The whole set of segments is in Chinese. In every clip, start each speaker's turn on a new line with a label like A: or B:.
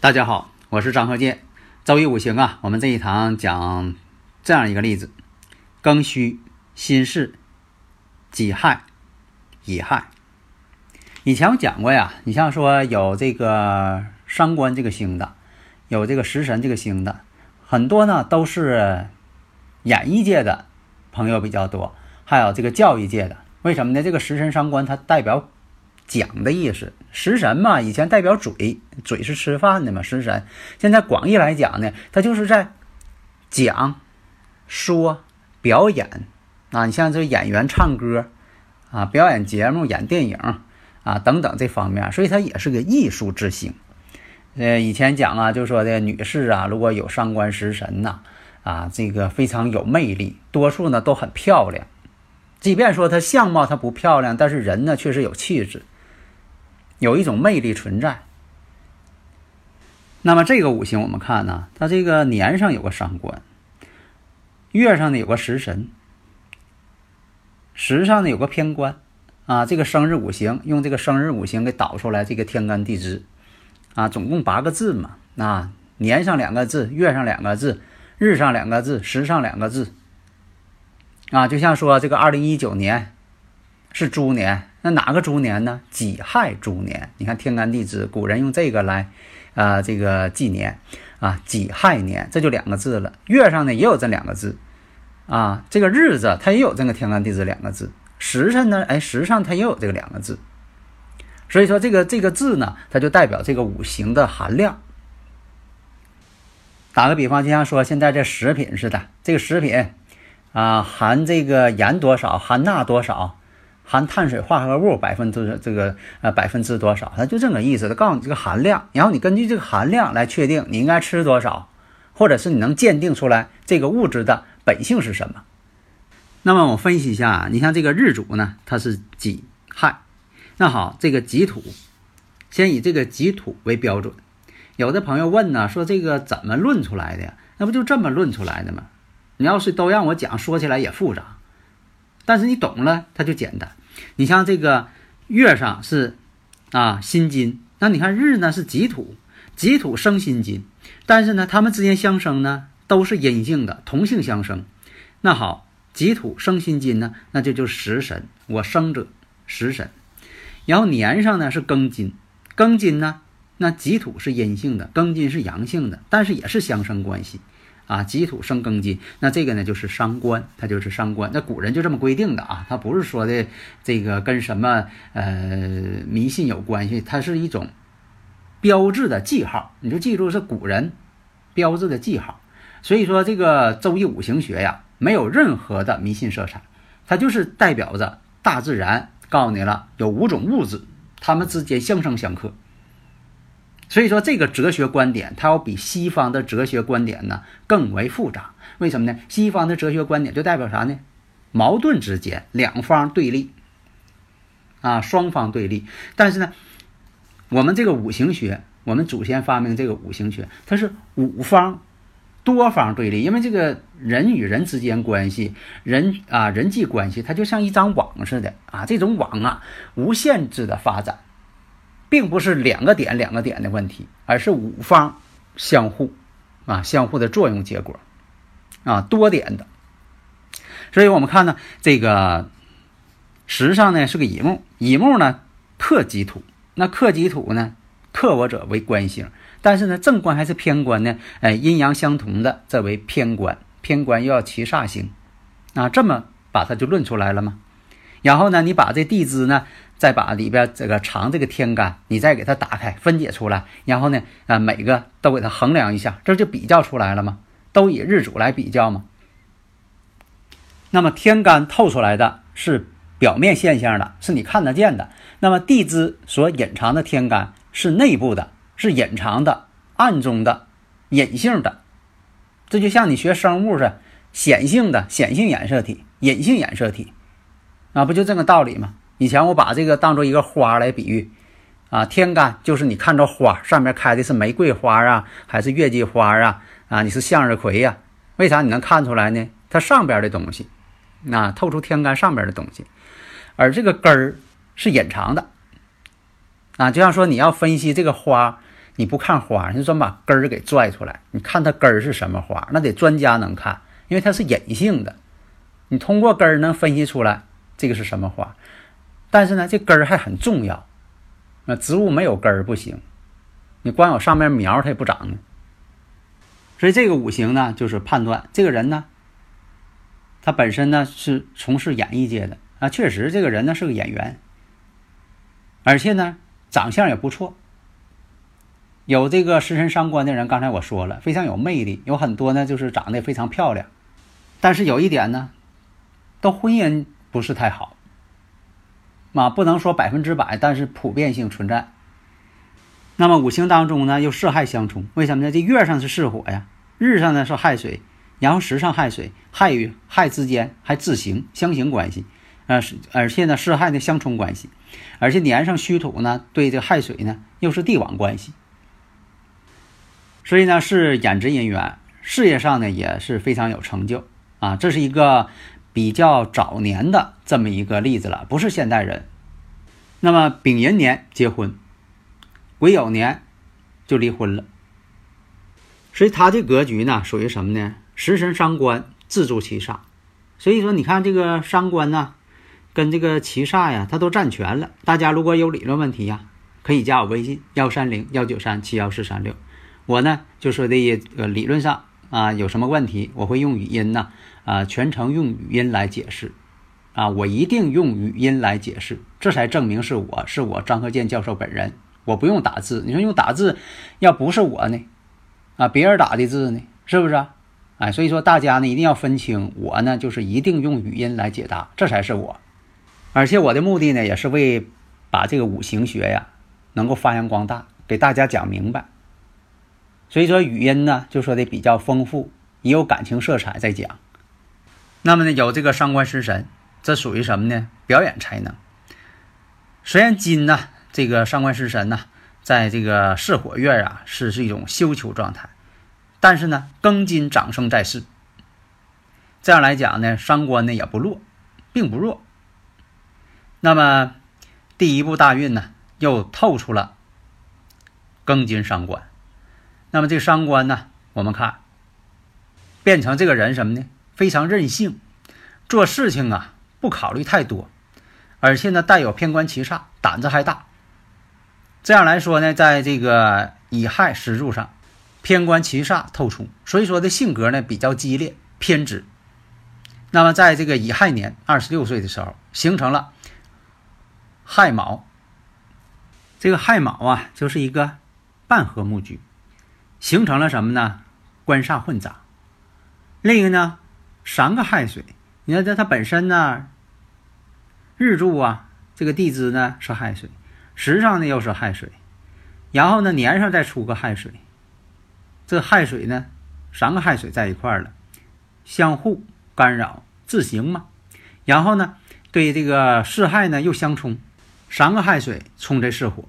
A: 大家好，我是张鹤剑。周易五行啊，我们这一堂讲这样一个例子：庚戌、辛巳、己亥、乙亥。以前我讲过呀，你像说有这个伤官这个星的，有这个食神这个星的，很多呢都是演艺界的朋友比较多，还有这个教育界的。为什么呢？这个食神伤官它代表讲的意思，食神嘛，以前代表嘴，嘴是吃饭的嘛，食神。现在广义来讲呢，它就是在讲、说、表演啊。你像这演员唱歌啊，表演节目、演电影啊等等这方面，所以它也是个艺术之星。呃，以前讲啊，就说的女士啊，如果有上官食神呐，啊，这个非常有魅力，多数呢都很漂亮。即便说她相貌她不漂亮，但是人呢确实有气质。有一种魅力存在。那么这个五行我们看呢，它这个年上有个伤官，月上呢有个食神，时上呢有个偏官，啊，这个生日五行用这个生日五行给导出来，这个天干地支，啊，总共八个字嘛，啊，年上两个字，月上两个字，日上两个字，时上两个字，啊，就像说这个二零一九年是猪年。那哪个猪年呢？己亥猪年。你看天干地支，古人用这个来，啊，这个纪年，啊，己亥年，这就两个字了。月上呢也有这两个字，啊，这个日子它也有这个天干地支两个字。时辰呢，哎，时上它也有这个两个字。所以说这个这个字呢，它就代表这个五行的含量。打个比方，就像说现在这食品似的，这个食品，啊，含这个盐多少，含钠多少。含碳水化合物百分之这个呃百分之多少？它就这个意思，它告诉你这个含量，然后你根据这个含量来确定你应该吃多少，或者是你能鉴定出来这个物质的本性是什么。那么我分析一下，你像这个日主呢，它是己亥，那好，这个己土，先以这个己土为标准。有的朋友问呢，说这个怎么论出来的呀？那不就这么论出来的吗？你要是都让我讲，说起来也复杂，但是你懂了，它就简单。你像这个月上是啊辛金，那你看日呢是己土，己土生辛金，但是呢它们之间相生呢都是阴性的，同性相生。那好，己土生辛金呢，那就就食神，我生者食神。然后年上呢是庚金，庚金呢那己土是阴性的，庚金是阳性的，但是也是相生关系。啊，己土生庚金，那这个呢就是伤官，它就是伤官。那古人就这么规定的啊，它不是说的这个跟什么呃迷信有关系，它是一种标志的记号。你就记住是古人标志的记号。所以说这个周易五行学呀，没有任何的迷信色彩，它就是代表着大自然告诉你了，有五种物质，它们之间相生相克。所以说，这个哲学观点，它要比西方的哲学观点呢更为复杂。为什么呢？西方的哲学观点就代表啥呢？矛盾之间，两方对立，啊，双方对立。但是呢，我们这个五行学，我们祖先发明这个五行学，它是五方、多方对立。因为这个人与人之间关系，人啊人际关系，它就像一张网似的啊，这种网啊，无限制的发展。并不是两个点两个点的问题，而是五方相互啊相互的作用结果啊多点的。所以我们看呢，这个时上呢是个乙木，乙木呢克己土，那克己土呢克我者为官星，但是呢正官还是偏官呢？哎，阴阳相同的这为偏官，偏官又要七煞星啊，这么把它就论出来了吗？然后呢，你把这地支呢？再把里边这个长这个天干，你再给它打开分解出来，然后呢，啊，每个都给它衡量一下，这就比较出来了吗？都以日主来比较嘛。那么天干透出来的是表面现象的，是你看得见的。那么地支所隐藏的天干是内部的，是隐藏的、暗中的、隐性的。这就像你学生物似的，显性的显性染色体、隐性染色体，啊，不就这个道理吗？以前我把这个当做一个花来比喻，啊，天干就是你看着花上面开的是玫瑰花啊，还是月季花啊？啊，你是向日葵呀？为啥你能看出来呢？它上边的东西，那透出天干上边的东西，而这个根儿是隐藏的，啊，就像说你要分析这个花，你不看花，你专把根儿给拽出来，你看它根儿是什么花，那得专家能看，因为它是隐性的，你通过根儿能分析出来这个是什么花。但是呢，这根儿还很重要，那植物没有根儿不行，你光有上面苗它也不长呢。所以这个五行呢，就是判断这个人呢，他本身呢是从事演艺界的。啊，确实这个人呢是个演员，而且呢长相也不错，有这个食神伤官的人，刚才我说了，非常有魅力，有很多呢就是长得非常漂亮，但是有一点呢，都婚姻不是太好。啊，不能说百分之百，但是普遍性存在。那么五行当中呢，又四害相冲，为什么呢？这月上是巳火呀，日上呢是亥水，然后时上亥水，亥与亥之间还自刑相刑关系，啊是，而且呢四害的相冲关系，而且年上戌土呢对这亥水呢又是地网关系，所以呢是演职人员，事业上呢也是非常有成就啊，这是一个。比较早年的这么一个例子了，不是现代人。那么丙寅年结婚，癸酉年就离婚了。所以他这格局呢，属于什么呢？食神伤官自助其煞。所以说，你看这个伤官呢，跟这个七煞呀，他都占全了。大家如果有理论问题呀，可以加我微信幺三零幺九三七幺四三六。我呢就说的呃理论上啊有什么问题，我会用语音呢。啊，全程用语音来解释，啊，我一定用语音来解释，这才证明是我是我张克健教授本人，我不用打字。你说用打字，要不是我呢，啊，别人打的字呢，是不是啊？哎，所以说大家呢一定要分清，我呢就是一定用语音来解答，这才是我。而且我的目的呢，也是为把这个五行学呀能够发扬光大，给大家讲明白。所以说语音呢就说的比较丰富，也有感情色彩在讲。那么呢，有这个伤官食神，这属于什么呢？表演才能。虽然金呢，这个伤官食神呢，在这个巳火月啊，是是一种休囚状态，但是呢，庚金长生在世，这样来讲呢，伤官呢也不弱，并不弱。那么第一步大运呢，又透出了庚金伤官。那么这伤官呢，我们看变成这个人什么呢？非常任性，做事情啊不考虑太多，而且呢带有偏官七煞，胆子还大。这样来说呢，在这个乙亥时柱上，偏官七煞透出，所以说的性格呢比较激烈偏执。那么在这个乙亥年二十六岁的时候，形成了亥卯。这个亥卯啊，就是一个半合木局，形成了什么呢？官煞混杂。另一个呢？三个亥水，你看这它本身呢，日柱啊，这个地支呢是亥水，时上呢又是亥水，然后呢年上再出个亥水，这亥水呢，三个亥水在一块儿了，相互干扰自行嘛，然后呢对这个四亥呢又相冲，三个亥水冲这巳火，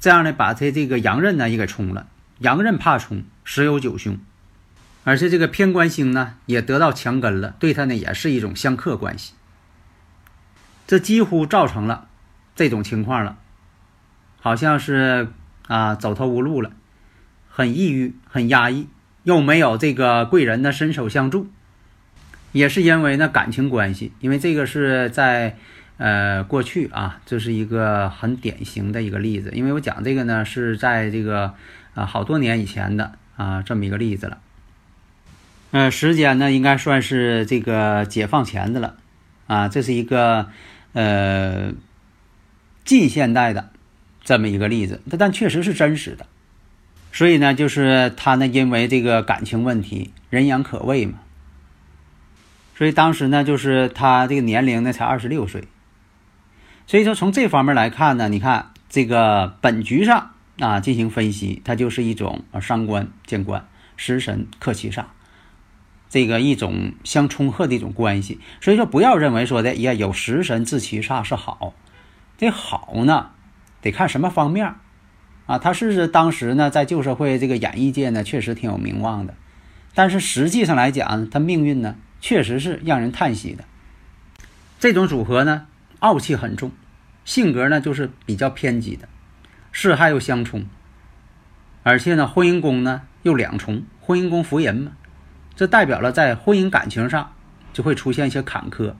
A: 这样呢把这这个阳刃呢也给冲了，阳刃怕冲，十有九凶。而且这个偏官星呢，也得到强根了，对他呢也是一种相克关系。这几乎造成了这种情况了，好像是啊走投无路了，很抑郁、很压抑，又没有这个贵人的伸手相助，也是因为呢感情关系。因为这个是在呃过去啊，这是一个很典型的一个例子。因为我讲这个呢是在这个啊好多年以前的啊这么一个例子了。呃，时间呢，应该算是这个解放前的了，啊，这是一个呃近现代的这么一个例子，但但确实是真实的。所以呢，就是他呢，因为这个感情问题，人言可畏嘛。所以当时呢，就是他这个年龄呢才二十六岁。所以说从这方面来看呢，你看这个本局上啊进行分析，它就是一种啊伤官见官，食神克其煞，这个一种相冲克的一种关系。所以说不要认为说的呀有食神制其煞是好，这好呢得看什么方面啊。他是当时呢在旧社会这个演艺界呢确实挺有名望的，但是实际上来讲，他命运呢。确实是让人叹息的。这种组合呢，傲气很重，性格呢就是比较偏激的，四害又相冲，而且呢，婚姻宫呢又两重，婚姻宫福人嘛，这代表了在婚姻感情上就会出现一些坎坷。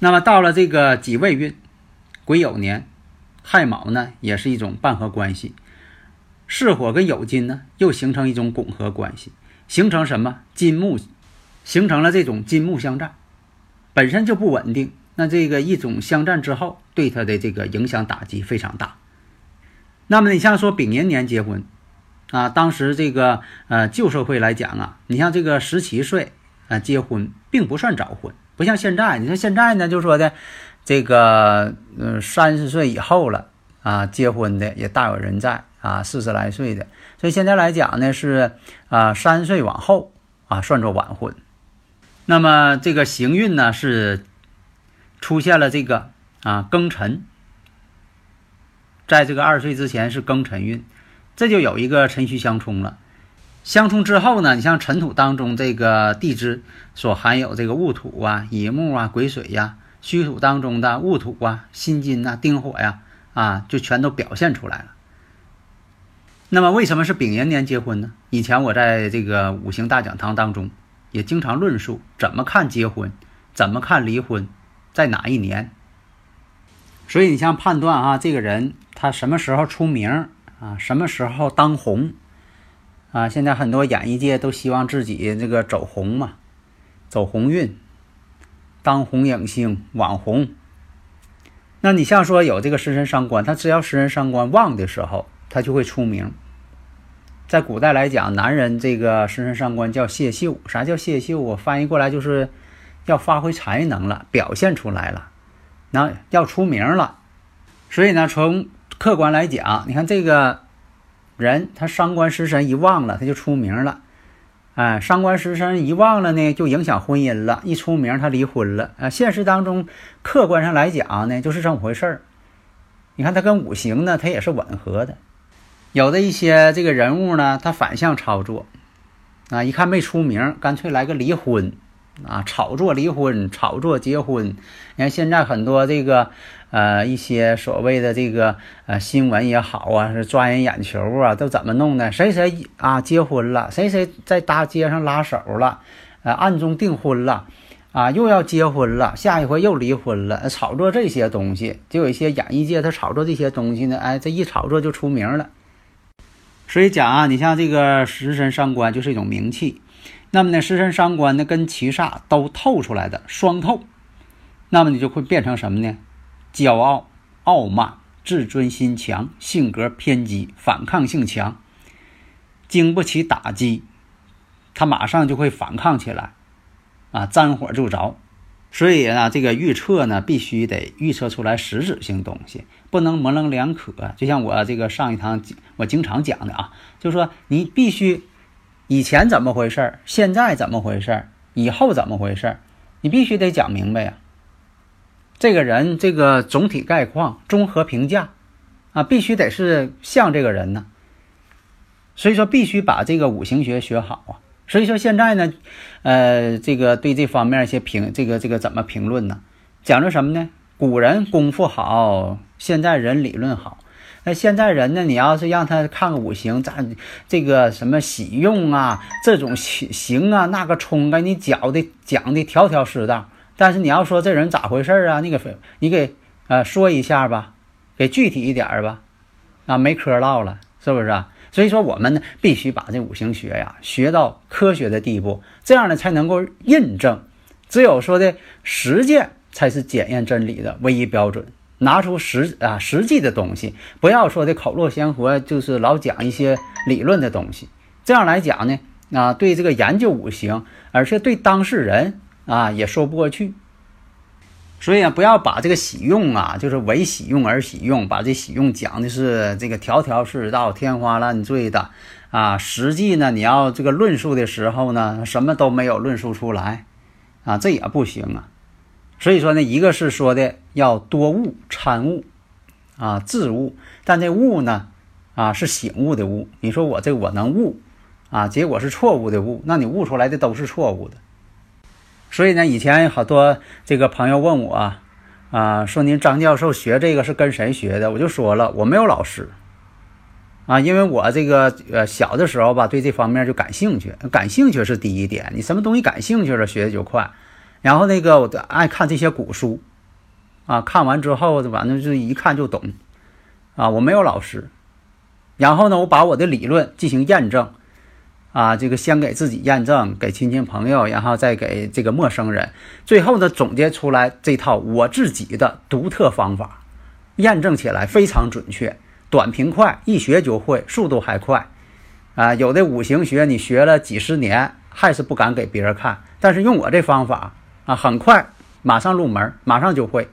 A: 那么到了这个己未运，癸酉年，亥卯呢也是一种半合关系，巳火跟酉金呢又形成一种拱合关系。形成什么金木，形成了这种金木相战，本身就不稳定。那这个一种相战之后，对他的这个影响打击非常大。那么你像说丙寅年结婚，啊，当时这个呃旧社会来讲啊，你像这个十七岁啊结婚，并不算早婚，不像现在。你说现在呢，就说的这个嗯三十岁以后了啊结婚的也大有人在啊，四十来岁的。所以现在来讲呢，是啊，三十岁往后啊，算作晚婚。那么这个行运呢，是出现了这个啊庚辰，在这个二十岁之前是庚辰运，这就有一个辰戌相冲了。相冲之后呢，你像尘土当中这个地支所含有这个戊土啊、乙木啊、癸水呀，戌土当中的戊土啊、辛金呐、丁火呀，啊，就全都表现出来了。那么为什么是丙寅年结婚呢？以前我在这个五行大讲堂当中也经常论述怎么看结婚，怎么看离婚，在哪一年。所以你像判断啊，这个人他什么时候出名啊，什么时候当红啊？现在很多演艺界都希望自己这个走红嘛，走红运，当红影星、网红。那你像说有这个食神伤官，他只要食神伤官旺的时候，他就会出名。在古代来讲，男人这个身身上官叫谢秀。啥叫谢秀啊？翻译过来就是要发挥才能了，表现出来了，那要出名了。所以呢，从客观来讲，你看这个人，他伤官食神一旺了，他就出名了。哎，伤官食神一旺了呢，就影响婚姻了。一出名，他离婚了。啊，现实当中，客观上来讲呢，就是这么回事儿。你看他跟五行呢，他也是吻合的。有的一些这个人物呢，他反向操作，啊，一看没出名，干脆来个离婚，啊，炒作离婚，炒作结婚。你看现在很多这个呃一些所谓的这个呃新闻也好啊，是抓人眼球啊，都怎么弄的？谁谁啊结婚了，谁谁在大街上拉手了，呃暗中订婚了，啊又要结婚了，下一回又离婚了，炒作这些东西，就有一些演艺界他炒作这些东西呢，哎，这一炒作就出名了。所以讲啊，你像这个食神上官就是一种名气，那么呢，食神伤官呢跟七煞都透出来的双透，那么你就会变成什么呢？骄傲、傲慢、自尊心强、性格偏激、反抗性强，经不起打击，他马上就会反抗起来，啊，沾火就着。所以呢，这个预测呢，必须得预测出来实质性东西，不能模棱两可。就像我这个上一堂我经常讲的啊，就是说你必须以前怎么回事儿现在怎么回事儿以后怎么回事儿你必须得讲明白呀。这个人这个总体概况、综合评价啊，必须得是像这个人呢。所以说，必须把这个五行学学好啊。所以说现在呢，呃，这个对这方面一些评，这个这个怎么评论呢？讲究什么呢？古人功夫好，现在人理论好。那现在人呢，你要是让他看个五行，咱这个什么喜用啊，这种行啊，那个冲给你讲的讲的条条是道。但是你要说这人咋回事啊？你给你给呃说一下吧，给具体一点吧，啊，没嗑唠了，是不是啊？所以说，我们呢必须把这五行学呀学到科学的地步，这样呢才能够印证。只有说的实践才是检验真理的唯一标准。拿出实啊实际的东西，不要说的口若悬河，就是老讲一些理论的东西。这样来讲呢，啊，对这个研究五行，而且对当事人啊也说不过去。所以啊，不要把这个喜用啊，就是为喜用而喜用，把这喜用讲的是这个条条是道、天花乱坠的啊。实际呢，你要这个论述的时候呢，什么都没有论述出来啊，这也不行啊。所以说呢，一个是说的要多悟、参悟啊、自悟，但这悟呢啊是醒悟的悟。你说我这我能悟啊，结果是错误的悟，那你悟出来的都是错误的。所以呢，以前好多这个朋友问我，啊，说您张教授学这个是跟谁学的？我就说了，我没有老师，啊，因为我这个呃小的时候吧，对这方面就感兴趣，感兴趣是第一点，你什么东西感兴趣了，学的就快。然后那个我爱看这些古书，啊，看完之后反正就一看就懂，啊，我没有老师。然后呢，我把我的理论进行验证。啊，这个先给自己验证，给亲戚朋友，然后再给这个陌生人，最后呢总结出来这套我自己的独特方法，验证起来非常准确，短平快，一学就会，速度还快。啊，有的五行学你学了几十年还是不敢给别人看，但是用我这方法啊，很快马上入门，马上就会。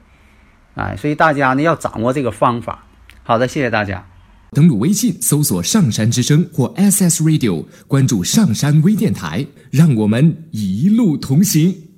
A: 哎，所以大家呢要掌握这个方法。好的，谢谢大家。
B: 登录微信，搜索“上山之声”或 SS Radio，关注上山微电台，让我们一路同行。